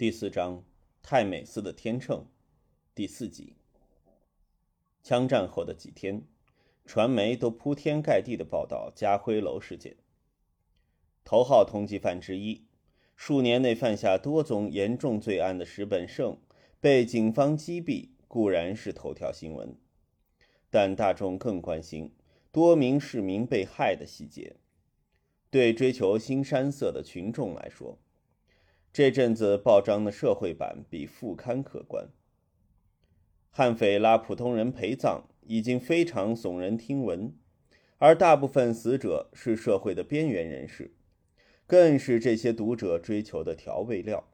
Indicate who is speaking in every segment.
Speaker 1: 第四章太美寺的天秤，第四集。枪战后的几天，传媒都铺天盖地的报道家辉楼事件。头号通缉犯之一，数年内犯下多宗严重罪案的石本胜被警方击毙，固然是头条新闻，但大众更关心多名市民被害的细节。对追求新山色的群众来说，这阵子报章的社会版比副刊可观。悍匪拉普通人陪葬已经非常耸人听闻，而大部分死者是社会的边缘人士，更是这些读者追求的调味料。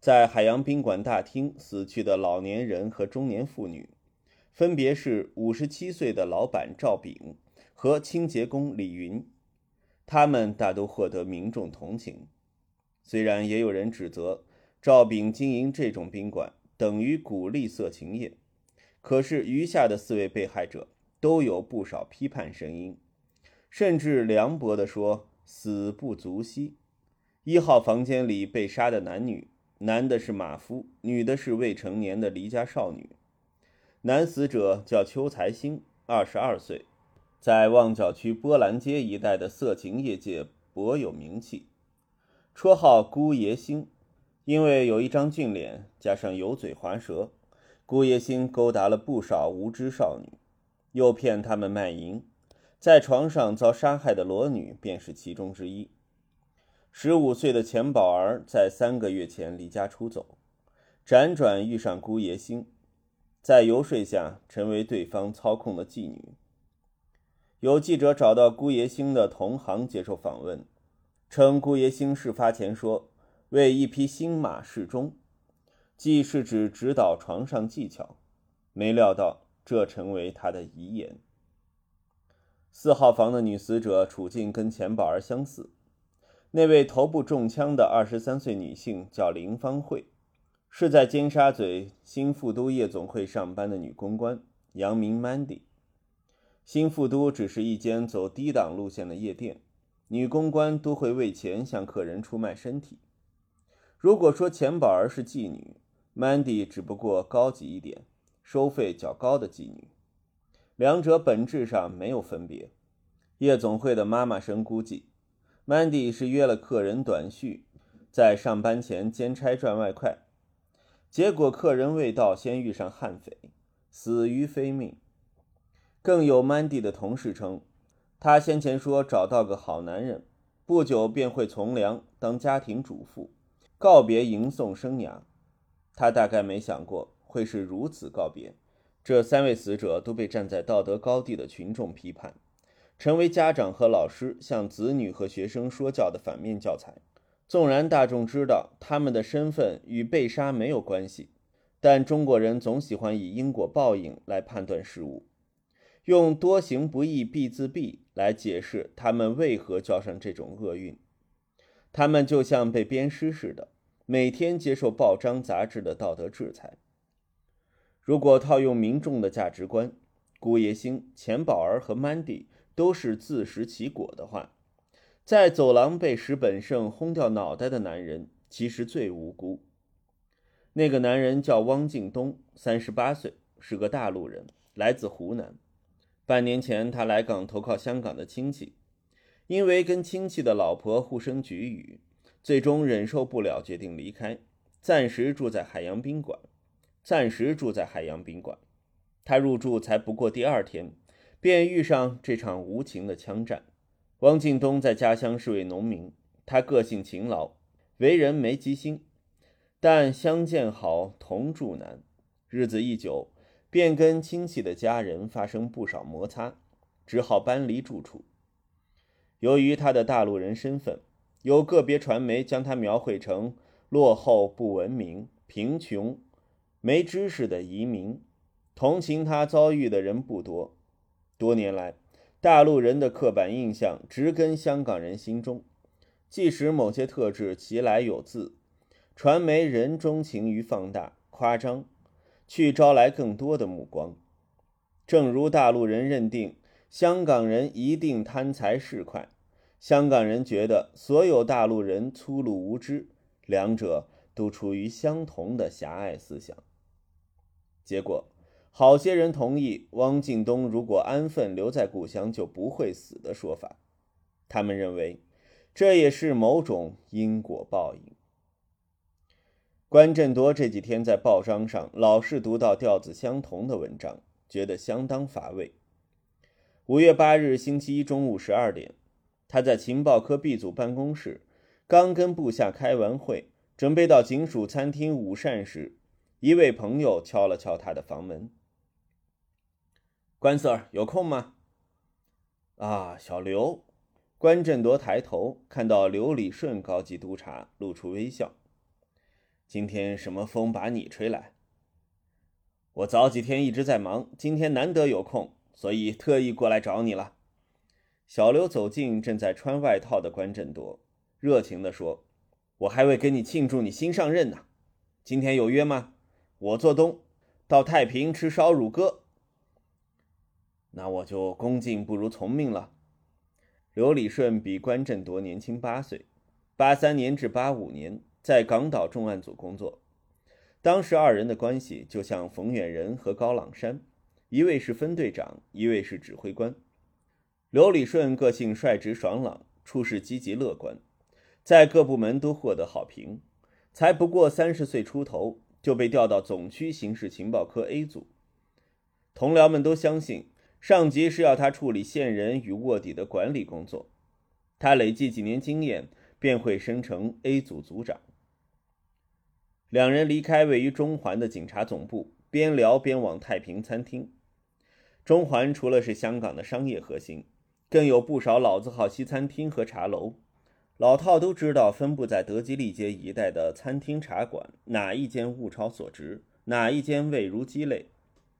Speaker 1: 在海洋宾馆大厅死去的老年人和中年妇女，分别是五十七岁的老板赵炳和清洁工李云。他们大都获得民众同情，虽然也有人指责赵炳经营这种宾馆等于鼓励色情业，可是余下的四位被害者都有不少批判声音，甚至凉薄地说：“死不足惜。”一号房间里被杀的男女，男的是马夫，女的是未成年的离家少女。男死者叫邱才兴，二十二岁。在旺角区波兰街一带的色情业界颇有名气，绰号“姑爷星”，因为有一张俊脸，加上油嘴滑舌，姑爷星勾搭了不少无知少女，诱骗他们卖淫，在床上遭杀害的裸女便是其中之一。十五岁的钱宝儿在三个月前离家出走，辗转遇上姑爷星，在游说下成为对方操控的妓女。有记者找到姑爷星的同行接受访问，称姑爷星事发前说为一匹新马示钟，即是指指导床上技巧，没料到这成为他的遗言。四号房的女死者处境跟钱宝儿相似，那位头部中枪的二十三岁女性叫林芳慧，是在尖沙咀新富都夜总会上班的女公关，杨名 Mandy。新富都只是一间走低档路线的夜店，女公关都会为钱向客人出卖身体。如果说钱宝儿是妓女，Mandy 只不过高级一点、收费较高的妓女，两者本质上没有分别。夜总会的妈妈生估计，Mandy 是约了客人短续，在上班前兼差赚外快，结果客人未到，先遇上悍匪，死于非命。更有 Mandy 的同事称，她先前说找到个好男人，不久便会从良当家庭主妇，告别吟诵生涯。她大概没想过会是如此告别。这三位死者都被站在道德高地的群众批判，成为家长和老师向子女和学生说教的反面教材。纵然大众知道他们的身份与被杀没有关系，但中国人总喜欢以因果报应来判断事物。用多行不义必自毙来解释他们为何交上这种厄运，他们就像被鞭尸似的，每天接受报章杂志的道德制裁。如果套用民众的价值观，顾叶星、钱宝儿和 Mandy 都是自食其果的话，在走廊被石本胜轰掉脑袋的男人其实最无辜。那个男人叫汪敬东，三十八岁，是个大陆人，来自湖南。半年前，他来港投靠香港的亲戚，因为跟亲戚的老婆互生龃龉，最终忍受不了，决定离开，暂时住在海洋宾馆。暂时住在海洋宾馆，他入住才不过第二天，便遇上这场无情的枪战。汪敬东在家乡是位农民，他个性勤劳，为人没吉心，但相见好，同住难。日子一久。便跟亲戚的家人发生不少摩擦，只好搬离住处。由于他的大陆人身份，有个别传媒将他描绘成落后、不文明、贫穷、没知识的移民。同情他遭遇的人不多。多年来，大陆人的刻板印象植根香港人心中，即使某些特质其来有自，传媒仍钟情于放大、夸张。去招来更多的目光，正如大陆人认定香港人一定贪财市侩，香港人觉得所有大陆人粗鲁无知，两者都出于相同的狭隘思想。结果，好些人同意汪敬东如果安分留在故乡就不会死的说法。他们认为，这也是某种因果报应。关振铎这几天在报章上老是读到调子相同的文章，觉得相当乏味。五月八日星期一中午十二点，他在情报科 B 组办公室，刚跟部下开完会，准备到警署餐厅午膳时，一位朋友敲了敲他的房门：“关 Sir 有空吗？”“啊，小刘。”关振铎抬头看到刘礼顺高级督察，露出微笑。今天什么风把你吹来？我早几天一直在忙，今天难得有空，所以特意过来找你了。小刘走近正在穿外套的关振铎，热情地说：“我还未跟你庆祝你新上任呢。今天有约吗？我做东，到太平吃烧乳鸽。那我就恭敬不如从命了。”刘礼顺比关振铎年轻八岁，八三年至八五年。在港岛重案组工作，当时二人的关系就像冯远仁和高朗山，一位是分队长，一位是指挥官。刘礼顺个性率直爽朗，处事积极乐观，在各部门都获得好评。才不过三十岁出头，就被调到总区刑事情报科 A 组。同僚们都相信，上级是要他处理线人与卧底的管理工作。他累计几年经验，便会升成 A 组组长。两人离开位于中环的警察总部，边聊边往太平餐厅。中环除了是香港的商业核心，更有不少老字号西餐厅和茶楼。老套都知道，分布在德基利街一带的餐厅茶馆，哪一间物超所值，哪一间味如鸡肋。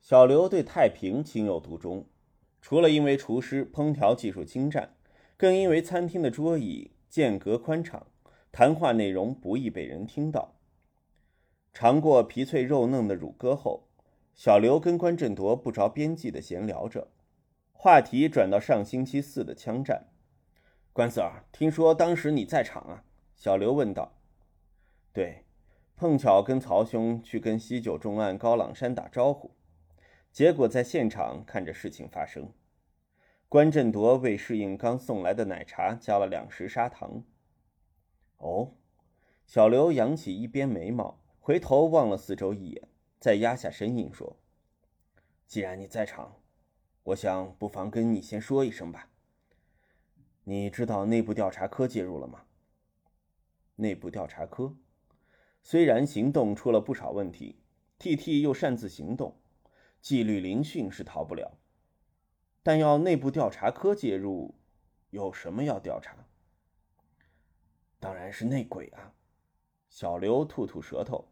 Speaker 1: 小刘对太平情有独钟，除了因为厨师烹调技术精湛，更因为餐厅的桌椅间隔宽敞，谈话内容不易被人听到。尝过皮脆肉嫩的乳鸽后，小刘跟关振铎不着边际的闲聊着，话题转到上星期四的枪战。关 Sir，听说当时你在场啊？小刘问道。对，碰巧跟曹兄去跟西九重案高朗山打招呼，结果在现场看着事情发生。关振铎为适应刚送来的奶茶，加了两匙砂糖。哦，小刘扬起一边眉毛。回头望了四周一眼，再压下声音说：“既然你在场，我想不妨跟你先说一声吧。你知道内部调查科介入了吗？内部调查科虽然行动出了不少问题，T.T 又擅自行动，纪律聆讯是逃不了。但要内部调查科介入，有什么要调查？当然是内鬼啊！”小刘吐吐舌头，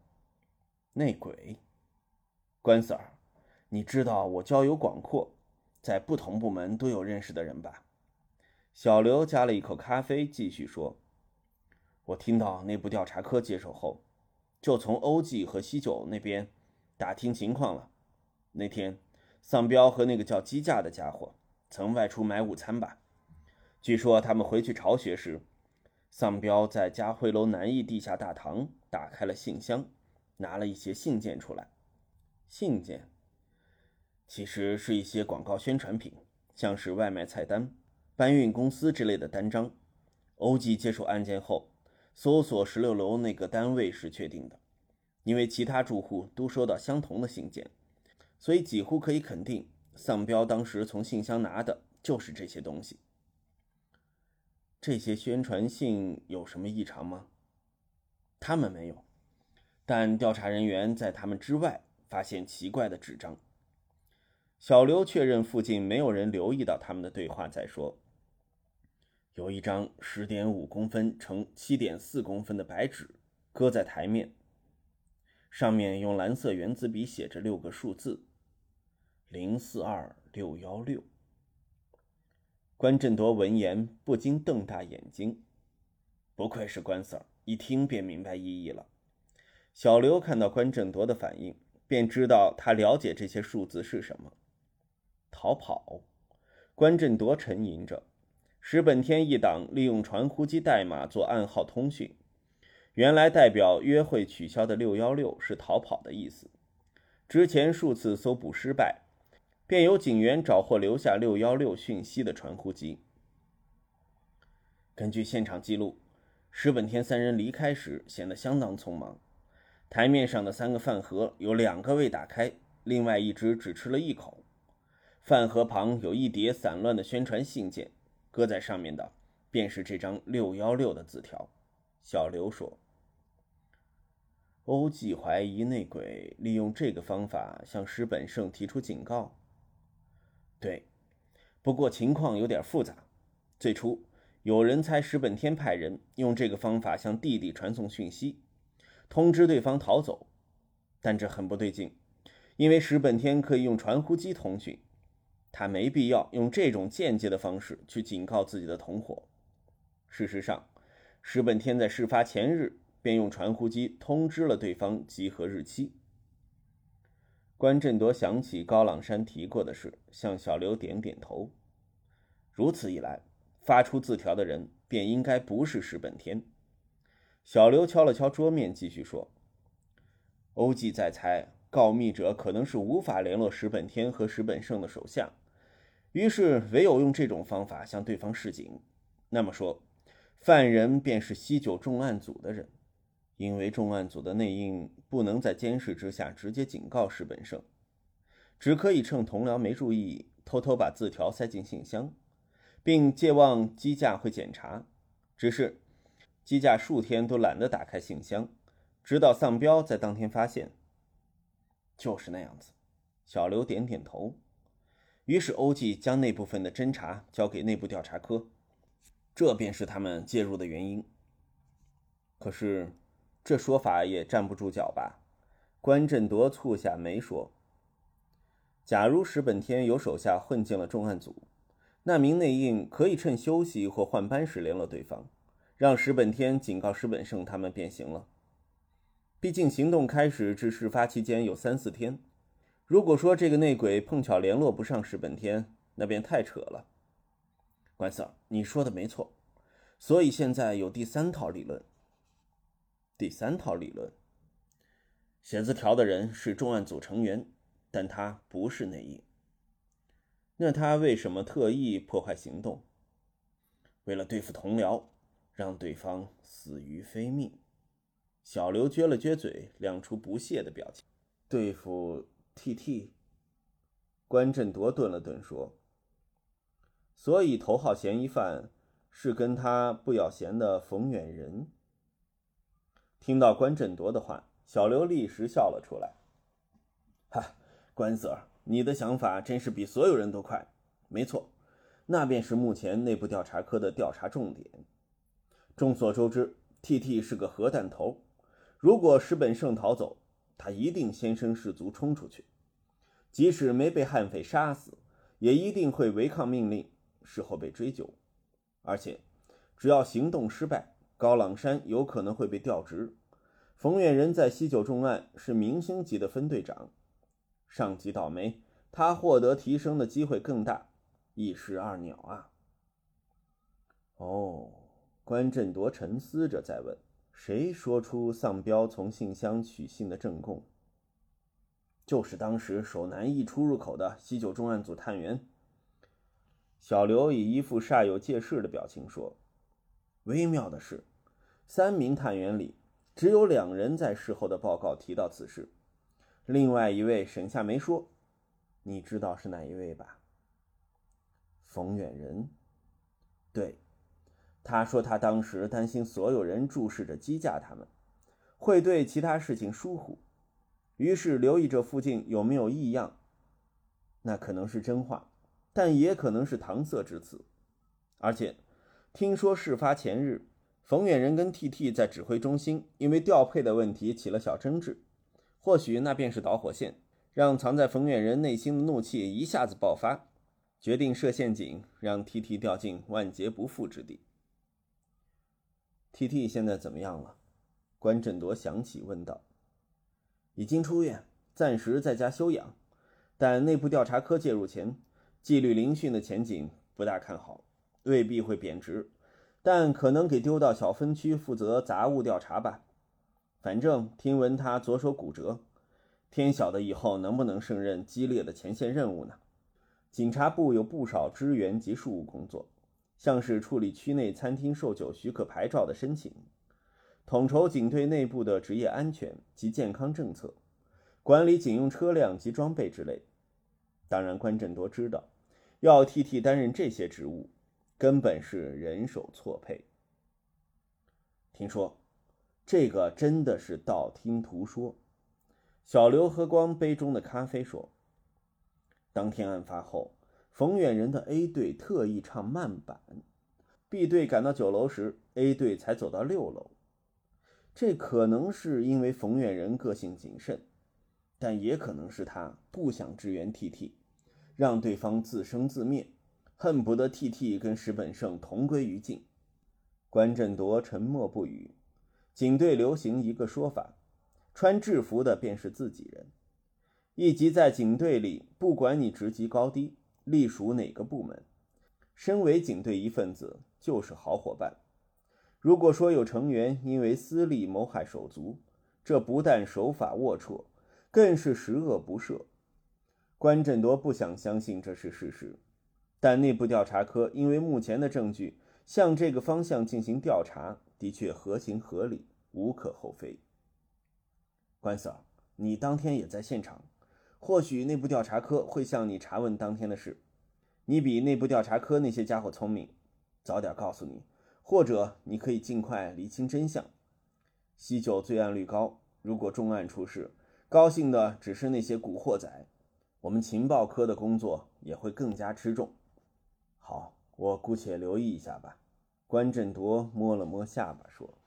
Speaker 1: 内鬼，关 Sir，你知道我交友广阔，在不同部门都有认识的人吧？小刘加了一口咖啡，继续说：“我听到内部调查科接手后，就从欧记和西九那边打听情况了。那天，丧彪和那个叫鸡架的家伙曾外出买午餐吧？据说他们回去巢穴时。”丧彪在嘉辉楼南翼地下大堂打开了信箱，拿了一些信件出来。信件其实是一些广告宣传品，像是外卖菜单、搬运公司之类的单张。欧记接手案件后，搜索十六楼那个单位是确定的，因为其他住户都收到相同的信件，所以几乎可以肯定，丧彪当时从信箱拿的就是这些东西。这些宣传信有什么异常吗？他们没有，但调查人员在他们之外发现奇怪的纸张。小刘确认附近没有人留意到他们的对话，再说，有一张十点五公分乘七点四公分的白纸搁在台面，上面用蓝色圆珠笔写着六个数字：零四二六幺六。关振铎闻言不禁瞪大眼睛，不愧是关 Sir，一听便明白意义了。小刘看到关振铎的反应，便知道他了解这些数字是什么。逃跑。关振铎沉吟着，石本天一党利用传呼机代码做暗号通讯，原来代表约会取消的六幺六是逃跑的意思。之前数次搜捕失败，便有警员找获留下六幺六讯息的传呼机。根据现场记录，石本天三人离开时显得相当匆忙。台面上的三个饭盒有两个未打开，另外一只只吃了一口。饭盒旁有一叠散乱的宣传信件，搁在上面的便是这张六幺六的字条。小刘说。欧记怀疑内鬼利用这个方法向石本胜提出警告。对，不过情况有点复杂。最初有人猜石本天派人用这个方法向弟弟传送讯息，通知对方逃走，但这很不对劲，因为石本天可以用传呼机通讯，他没必要用这种间接的方式去警告自己的同伙。事实上，石本天在事发前日。便用传呼机通知了对方集合日期。关振铎想起高朗山提过的事，向小刘点点头。如此一来，发出字条的人便应该不是石本天。小刘敲了敲桌面，继续说：“欧记在猜，告密者可能是无法联络石本天和石本胜的手下，于是唯有用这种方法向对方示警。那么说，犯人便是西九重案组的人。”因为重案组的内应不能在监视之下直接警告石本胜，只可以趁同僚没注意，偷偷把字条塞进信箱，并借望机架会检查。只是机架数天都懒得打开信箱，直到丧彪在当天发现。就是那样子。小刘点点头。于是欧记将那部分的侦查交给内部调查科，这便是他们介入的原因。可是。这说法也站不住脚吧？关振铎蹙下眉说：“假如石本天有手下混进了重案组，那名内应可以趁休息或换班时联络对方，让石本天警告石本胜他们变形了。毕竟行动开始至事发期间有三四天，如果说这个内鬼碰巧联络不上石本天，那便太扯了。”关 Sir，你说的没错，所以现在有第三套理论。第三套理论，写字条的人是重案组成员，但他不是内应。那他为什么特意破坏行动？为了对付同僚，让对方死于非命。小刘撅了撅嘴，亮出不屑的表情。对付 T.T。关振铎顿了顿说：“所以头号嫌疑犯是跟他不咬弦的冯远仁。”听到关振铎的话，小刘立时笑了出来。哈，关 Sir，你的想法真是比所有人都快。没错，那便是目前内部调查科的调查重点。众所周知，T.T 是个核弹头。如果石本胜逃走，他一定先声士卒冲出去，即使没被悍匪杀死，也一定会违抗命令，事后被追究。而且，只要行动失败，高朗山有可能会被调职，冯远仁在西九重案是明星级的分队长，上级倒霉，他获得提升的机会更大，一石二鸟啊！哦，关振铎沉思着再问：“谁说出丧彪从信箱取信的证供？”就是当时守南翼出入口的西九重案组探员。小刘以一副煞有介事的表情说：“微妙的是。”三名探员里，只有两人在事后的报告提到此事，另外一位省下没说。你知道是哪一位吧？冯远仁。对，他说他当时担心所有人注视着机架，他们会对其他事情疏忽，于是留意这附近有没有异样。那可能是真话，但也可能是搪塞之词。而且，听说事发前日。冯远仁跟 T.T 在指挥中心因为调配的问题起了小争执，或许那便是导火线，让藏在冯远仁内心的怒气一下子爆发，决定设陷阱，让 T.T 掉进万劫不复之地。T.T 现在怎么样了？关振铎想起问道。已经出院，暂时在家休养，但内部调查科介入前，纪律聆讯的前景不大看好，未必会贬值。但可能给丢到小分区负责杂物调查吧。反正听闻他左手骨折，天晓得以后能不能胜任激烈的前线任务呢？警察部有不少支援及事务工作，像是处理区内餐厅售酒许可牌照的申请，统筹警队内部的职业安全及健康政策，管理警用车辆及装备之类。当然，关振多知道，要替替担任这些职务，根本是人手错配。听说，这个真的是道听途说。小刘喝光杯中的咖啡说。当天案发后，冯远人的 A 队特意唱慢板，B 队赶到九楼时，A 队才走到六楼。这可能是因为冯远人个性谨慎，但也可能是他不想支援 TT，让对方自生自灭，恨不得 TT 跟石本胜同归于尽。关振铎沉默不语。警队流行一个说法，穿制服的便是自己人。以及在警队里，不管你职级高低，隶属哪个部门，身为警队一份子就是好伙伴。如果说有成员因为私利谋害手足，这不但手法龌龊，更是十恶不赦。关振铎不想相信这是事实，但内部调查科因为目前的证据向这个方向进行调查，的确合情合理，无可厚非。关 Sir，你当天也在现场。或许内部调查科会向你查问当天的事，你比内部调查科那些家伙聪明，早点告诉你，或者你可以尽快厘清真相。西九罪案率高，如果重案出事，高兴的只是那些古惑仔，我们情报科的工作也会更加吃重。好，我姑且留意一下吧。关振铎摸了摸下巴说。